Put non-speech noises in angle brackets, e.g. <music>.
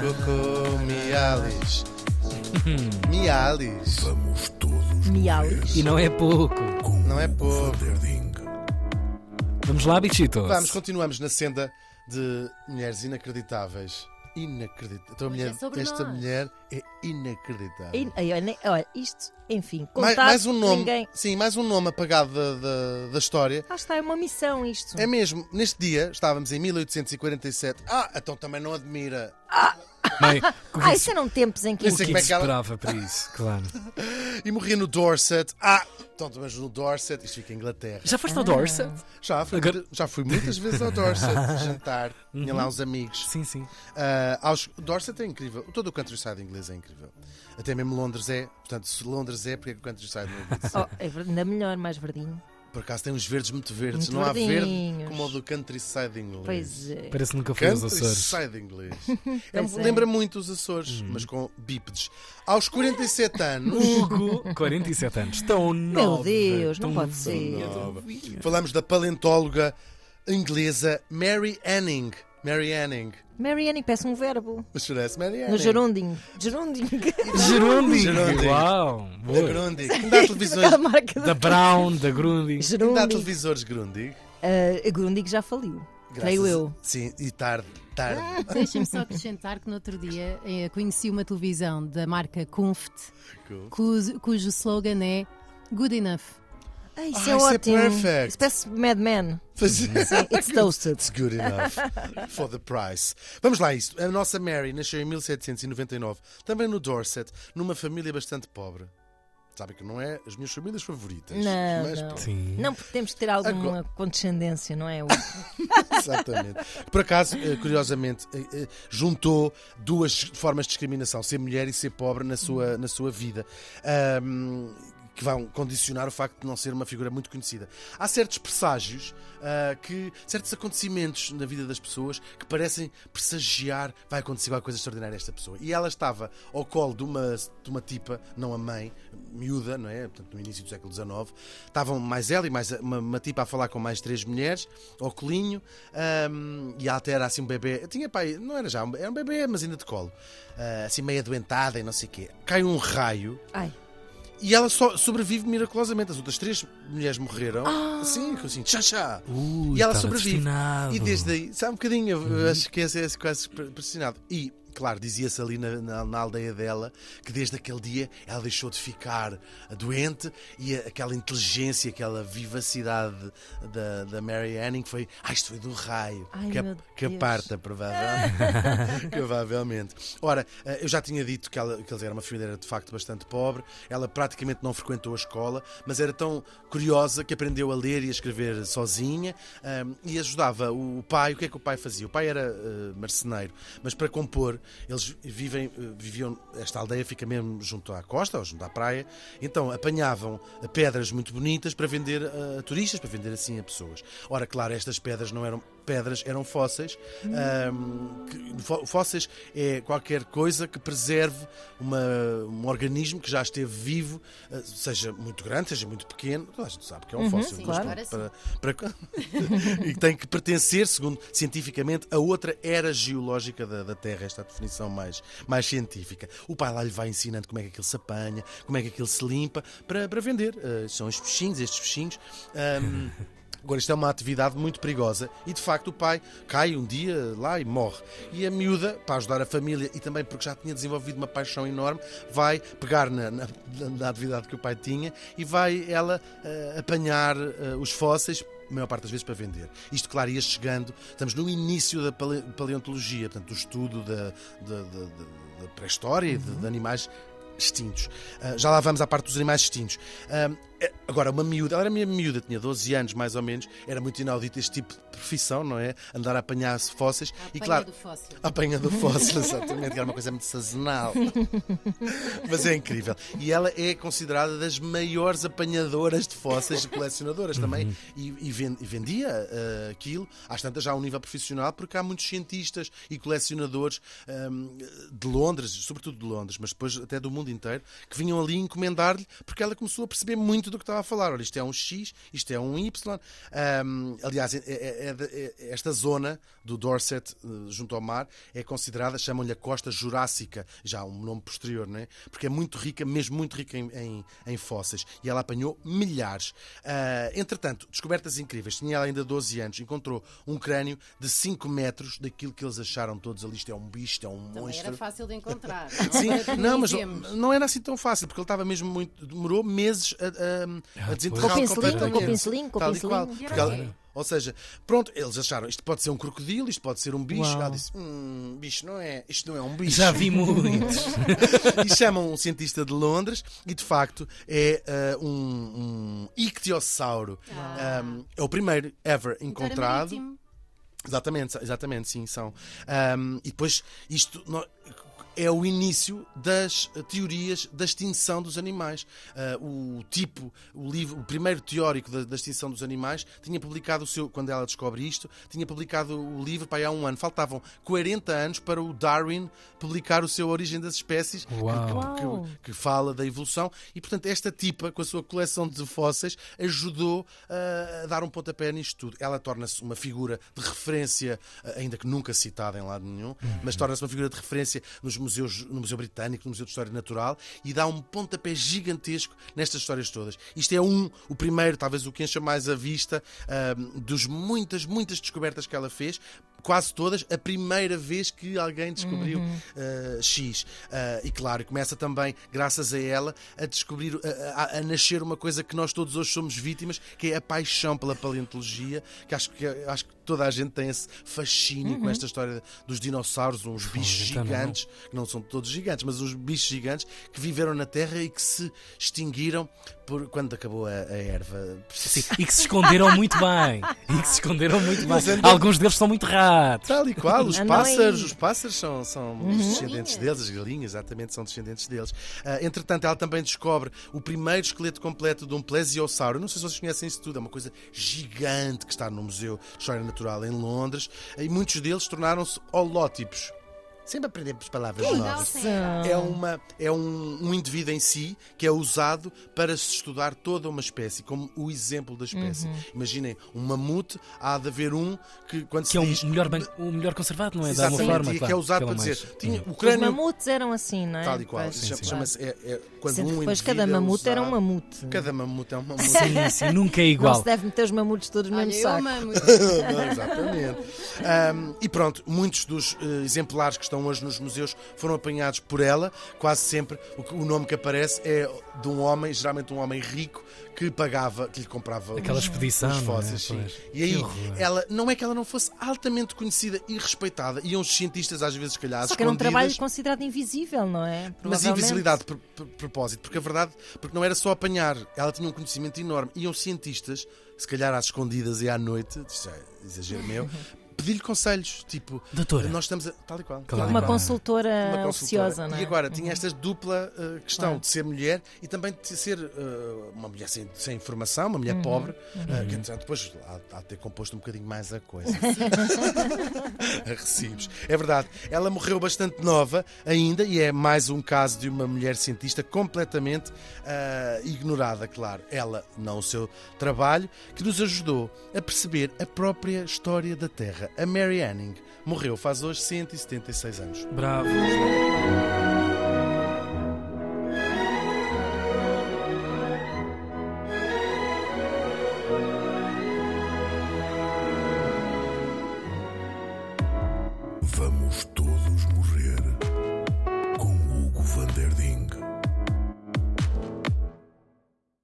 Coco Mialis. Mialis. Vamos todos Mialis. E não é pouco. com Não é pouco. Vamos lá, bichitos. Vamos, continuamos na senda de mulheres inacreditáveis. Inacreditável. Então, mulher- é esta nós. mulher é inacreditável. Ai, olha, olha, isto, enfim, Mais, mais um nome. ninguém. Sim, mais um nome apagado da, da, da história. Ah, está, é uma missão isto. É mesmo, neste dia, estávamos em 1847. Ah, então também não admira. Bem, que <laughs> Ah, isso eram tempos em que Não o que é que ela- esperava para isso, claro. <laughs> E morria no Dorset. Ah, então também no Dorset. Isto fica em Inglaterra. Já foste ao Dorset? Já fui, Agora- já fui muitas vezes ao Dorset <laughs> jantar. Tinha lá uns amigos. Sim, sim. Ah, aos, Dorset é incrível. Todo o countryside inglês é incrível. Até mesmo Londres é. Portanto, se Londres é, porque é que o countryside não é? Oh, é ainda melhor, mais verdinho. Por acaso tem uns verdes muito verdes. Muito não há verde verdinhos. como o do countryside inglês. Pois é. Parece que nunca foi aos Açores. Countryside inglês. <laughs> É, é. Lembra muito os Açores, mas com bípedes. Aos 47 anos. Hugo, 47 anos. Tão nova. Deus, não pode ser. Falamos da paleontóloga inglesa Mary Anning. Mary Anning. Marianne parece um verbo. Mary Anning. No gerúndio. Gerúndio. Gerúndio. Gerúndio. Uau. Da Boa. Grundig. <laughs> Há televisões. Aquela <laughs> marca Da Brown, da. Ainda há Gerúndio. televisores Grundig. Uh, a Grundig já faliu. Creio eu. Sim, e tarde. Tarde. Deixem-me só acrescentar que no outro dia eh, conheci uma televisão da marca cujo, cujo slogan é Good Enough. Ah, isso Ah, é isso é ótimo. perfect. Isso parece Mad Men. Mas- Sim, it's toasted. It's good enough for the price. Vamos lá, a isto. A nossa Mary nasceu em 1799, também no Dorset, numa família bastante pobre. Sabem que não é as minhas famílias favoritas. Não, mas não. Sim. Não, porque temos que ter alguma Agora- condescendência, não é? <laughs> Exatamente. Por acaso, eh, curiosamente, eh, eh, juntou duas formas de discriminação, ser mulher e ser pobre na sua, na sua vida. Ahm, que vão condicionar o facto de não ser uma figura muito conhecida. Há certos presságios ah, que, certos acontecimentos na vida das pessoas que parecem pressagiar vai acontecer alguma coisa extraordinária a esta pessoa. E ela estava ao colo de uma, de uma tipa, não a mãe, miúda, não é? Portanto, no início do século XIX. Estavam mais ela e mais uma, uma tipa a falar com mais três mulheres, ao colinho, ahm, e ela até era assim um bebê. Tinha pai, não era já, um- era um bebê, mas ainda de colo. Ah, assim meio adoentada e não sei o quê. Cai um raio. Ai. E ela só sobrevive miraculosamente. As outras três mulheres morreram. Ah. Assim, assim, tchá, tchá. Ui, E ela sobrevive. destinado. E desde aí, sabe um bocadinho, eu acho que esse é quase pressionado. E, claro, dizia-se ali na, na- na aldeia dela que desde aquele dia ela deixou de ficar doente e aquela inteligência, aquela vivacidade da, da Mary Anning foi. Ah, isto foi do raio. Ai, que, a- que a Deus. parta, provavelmente. <laughs> provavelmente. Ora, eh, eu já tinha dito que, ela, que eles eram uma família era de facto bastante pobre. Ela praticamente não frequentou a escola, mas era tão curiosa que aprendeu a ler e a escrever sozinha ahm, e ajudava o pai. O que é que o pai fazia? O pai era eh, marceneiro, mas para compor, eles vivem, eh, viviam. Esta aldeia fica mesmo junto à costa ou junto à praia, então apanhavam eh, pedras muito bonitas para vender a turistas, para vender assim a pessoas. Ora, claro, estas pedras não eram pedras, eram fósseis. que- fó- fósseis é qualquer coisa que preserve uma- um organismo que já esteve vivo, eh, seja muito grande, seja muito pequeno. Toda a gente sabe que é um fóssil, sim, claro. para, para- <laughs> e tem que pertencer, segundo cientificamente, a outra era geológica da, da Terra, esta é a definição mais, mais científica. O pai lá lhe vai ensinando como é que aquilo se apanha, como é que aquilo se limpa, para, para vender. Eh, são os peixinhos, estes peixinhos. ahm, <laughs> Agora, isto é uma atividade muito perigosa e, de facto, o pai cai um dia lá e morre. E a miúda, para ajudar a família e também porque já tinha desenvolvido uma paixão enorme, vai pegar na, na- na atividade que o pai tinha e vai ela eh, apanhar eh, os fósseis a maior parte das vezes para vender. Isto, claro, ia chegando, estamos no início da pale- paleontologia, portanto, do estudo da, da- da- da- pré-história e de, de animais extintos. Ah, já lá vamos à parte dos animais extintos. É- agora, uma miúda, ela era minha miúda, tinha 12 anos mais ou menos, era muito inaudito este tipo de profissão, não é? Andar a apanhar fósseis. e Apanha claro, do fóssil. a apanha do fóssil, <laughs> exatamente, que era uma coisa muito sazonal. Mas é incrível. E ela é considerada das maiores apanhadoras de fósseis e colecionadoras também. E, e e vendia ah, aquilo, às tantas já a um nível profissional, porque há muitos cientistas e colecionadores ahm, de Londres, sobretudo de Londres, mas depois até do mundo inteiro, que vinham ali encomendar-lhe, porque ela começou a perceber muito muito do que estava a falar. Olha, isto é um X, isto é um Y. Ahm, aliás, é- é- é é- esta zona do Dorset, eh, junto ao mar, é considerada, chamam-lhe a costa jurássica, já um nome posterior, não é? Porque é muito rica, mesmo muito rica em, em- em fósseis. E ela apanhou milhares. Ah, entretanto, descobertas incríveis. Tinha ela ainda 12 anos, encontrou um crânio de 5 metros daquilo que eles acharam todos ali. Isto é um bicho, isto é um Também monstro. era fácil de encontrar. <laughs> Sim, não, mas dizemos. não era assim tão fácil, porque ele estava mesmo muito. demorou meses a, a, a Ah, desenterrá-lo Com o pincelinho, completamente. com o pincelinho, com o e pincelinho. ou seja, pronto, eles acharam isto pode ser um crocodilo, isto pode ser um bicho. Uau. Ela disse: hum, bicho não é, isto não é um bicho. Já vi muitos. <laughs> e chamam um cientista de Londres e de facto é ah, um, um ictiossauro. Ah. Um, é o primeiro ever encontrado. Exatamente, exatamente, sim, são. Ahm, e depois isto é o início das eh, teorias da extinção dos animais. Ah, o tipo, o livro, o primeiro teórico da, da extinção dos animais tinha publicado o seu, quando ela descobre isto, tinha publicado o livro para aí há um ano. Faltavam 40 anos para o Darwin publicar o seu Origem das Espécies, que- que- que fala da evolução. E portanto esta tipa com a sua coleção de fósseis ajudou ah, a dar um pontapé nisto tudo. Ela torna-se uma figura de referência ainda que nunca citada em lado nenhum mas torna-se uma figura de referência nos museus no Museu Britânico no Museu de História Natural e dá um pontapé gigantesco nestas histórias todas isto é um o primeiro talvez o que encha mais a vista ah, dos muitas muitas descobertas que ela fez quase todas, a primeira vez que alguém descobriu uh, X. Uh, e claro, começa também, graças a ela, a descobrir, a, a- a nascer uma coisa que nós todos hoje somos vítimas, que é a paixão pela paleontologia, que acho que, acho que toda a gente tem esse fascínio com esta história dos dinossauros, uns bichos não. gigantes, que não são todos gigantes, mas uns bichos gigantes que viveram na Terra e que se extinguiram por, quando acabou a, a erva. Sim, e que se esconderam muito bem. E que se esconderam muito bem. Andam- Alguns deles são muito raros. Tal e qual, os Andam pássaros, aí. os pássaros são, são os descendentes deles, as galinhas, exatamente, são descendentes deles. Ah, entretanto, ela também descobre o primeiro esqueleto completo de um plesiosauro. Não sei se vocês conhecem isso tudo, é uma coisa gigante que está no Museu de História Natural em Londres, e muitos deles tornaram-se holótipos. Sempre aprendemos palavras Legal, novas. sim. É, uma, é um, um indivíduo em si que é usado para se estudar toda uma espécie, como o exemplo da espécie. Imaginem, um mamute, há de haver um que, quando Que se é o diz. melhor, ban- o melhor conservado, não é? De alguma Exatamente, forma, e que claro, é usado para mais- dizer. Tinha o Os crânio. mamutes eram assim, não é? Tal e qual. Pois. Chama- sim. Chama-se. É, é, quando um depois cada é mamute era um usado- mamute. Cada mamute é um <laughs> mamute. Sim, sim, nunca é Não igual. se deve meter os mamutes todos no Olha, mesmo saco. <laughs> Não, Exatamente. E pronto, muitos dos eh, exemplares que estão hoje nos museus foram apanhados por ela. Quase sempre o, que- o nome que aparece é de um homem, geralmente um homem rico, que pagava, que lhe comprava Aquela os- expedição, os é? fósseis. Pois. E aí, ela, não é que ela não fosse altamente conhecida e respeitada, e uns cientistas às vezes, se calhar, Só que era um trabalho considerado invisível, não é? mas invisibilidade pro- propósito, porque a verdade, porque não era só apanhar, ela tinha um conhecimento enorme. Iam cientistas, se calhar às escondidas e à noite, isto é exagero meu, <laughs> pedir-lhe conselhos, tipo, Doutora. nós estamos a, tal e qual. Claro. Uma Claro. consultora, Uma consultora. oficiosa, não é? E agora tinha esta dupla uh, questão Claro. de ser mulher e também de ser uh, uma mulher sem, sem informação, uma mulher Uhum. pobre, uh, que entretanto depois há, há de ter composto um bocadinho mais a coisa. <laughs> <laughs> a recibos. É verdade, ela morreu bastante nova ainda e é mais um caso de uma mulher cientista completamente uh, ignorada, claro. Ela, não o seu trabalho, que nos ajudou a perceber a própria história da Terra. A Mary Anning, morreu faz hoje 176 anos. Bravo! Vamos todos morrer com Hugo Van der Ding.